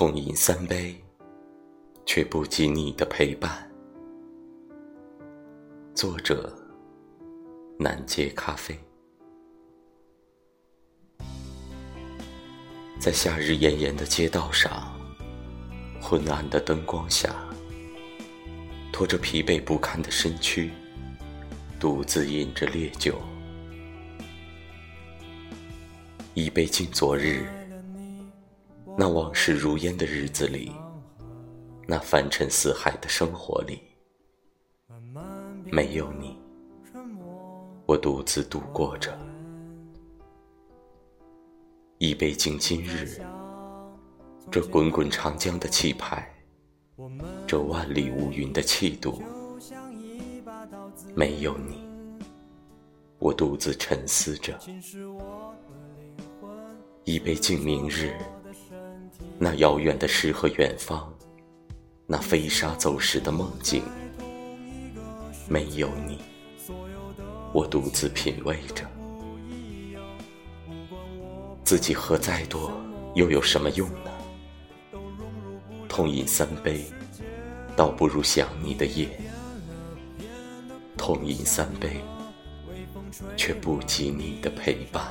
痛饮三杯，却不及你的陪伴。作者：南街咖啡。在夏日炎炎的街道上，昏暗的灯光下，拖着疲惫不堪的身躯，独自饮着烈酒，一杯敬昨日。那往事如烟的日子里，那凡尘似海的生活里，没有你，我独自度过着。一杯敬今日，这滚滚长江的气派，这万里无云的气度，没有你，我独自沉思着。一杯敬明日。那遥远的诗和远方，那飞沙走石的梦境，没有你，我独自品味着。自己喝再多，又有什么用呢？痛饮三杯，倒不如想你的夜。痛饮三杯，却不及你的陪伴。